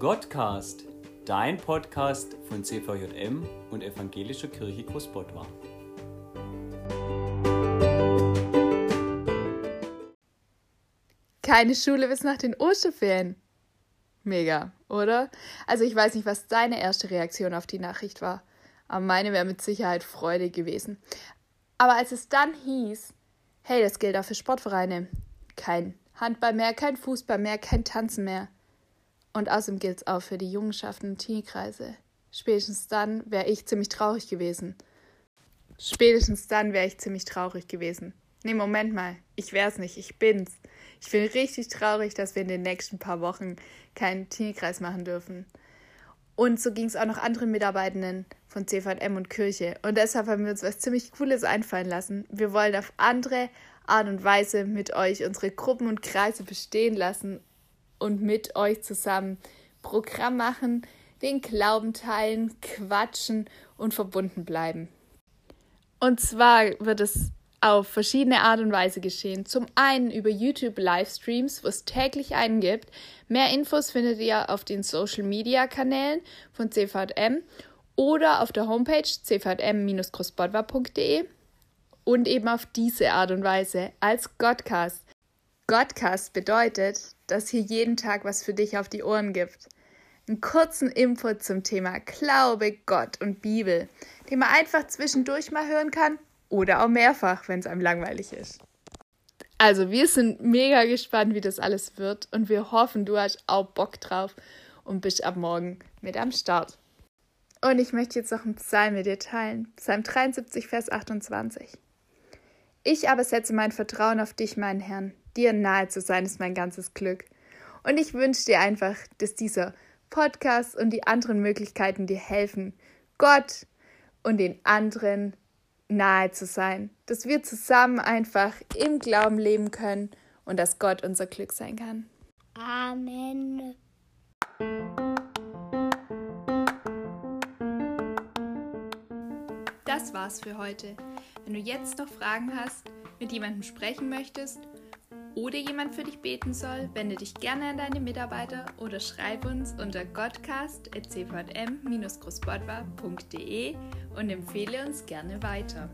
Gottcast, dein Podcast von CVJM und Evangelischer Kirche Großbottwar. Keine Schule bis nach den Osterferien. Mega, oder? Also ich weiß nicht, was deine erste Reaktion auf die Nachricht war, aber meine wäre mit Sicherheit Freude gewesen. Aber als es dann hieß, hey, das gilt auch für Sportvereine, kein Handball mehr, kein Fußball mehr, kein Tanzen mehr. Und außerdem gilt es auch für die Jungenschaften und Teenie-Kreise. Spätestens dann wäre ich ziemlich traurig gewesen. Spätestens dann wäre ich ziemlich traurig gewesen. Nee, Moment mal, ich wär's nicht, ich bin's. Ich bin richtig traurig, dass wir in den nächsten paar Wochen keinen Teenie-Kreis machen dürfen. Und so ging es auch noch anderen Mitarbeitenden von CVM und Kirche. Und deshalb haben wir uns was ziemlich Cooles einfallen lassen. Wir wollen auf andere Art und Weise mit euch unsere Gruppen und Kreise bestehen lassen und mit euch zusammen Programm machen, den Glauben teilen, quatschen und verbunden bleiben. Und zwar wird es auf verschiedene Art und Weise geschehen. Zum einen über YouTube Livestreams, wo es täglich einen gibt. Mehr Infos findet ihr auf den Social Media Kanälen von CVM oder auf der Homepage cvm-großbodwa.de und eben auf diese Art und Weise als Godcast. Godcast bedeutet, dass hier jeden Tag was für dich auf die Ohren gibt. Einen kurzen Input zum Thema Glaube, Gott und Bibel, den man einfach zwischendurch mal hören kann oder auch mehrfach, wenn es einem langweilig ist. Also, wir sind mega gespannt, wie das alles wird und wir hoffen, du hast auch Bock drauf und bist ab morgen mit am Start. Und ich möchte jetzt noch einen Psalm mit dir teilen. Psalm 73, Vers 28. Ich aber setze mein Vertrauen auf dich, mein Herrn. Dir nahe zu sein ist mein ganzes Glück. Und ich wünsche dir einfach, dass dieser Podcast und die anderen Möglichkeiten dir helfen, Gott und den anderen nahe zu sein, dass wir zusammen einfach im Glauben leben können und dass Gott unser Glück sein kann. Amen. Das war's für heute. Wenn du jetzt noch Fragen hast, mit jemandem sprechen möchtest oder jemand für dich beten soll, wende dich gerne an deine Mitarbeiter oder schreib uns unter godcast.cvm-großbodwa.de und empfehle uns gerne weiter.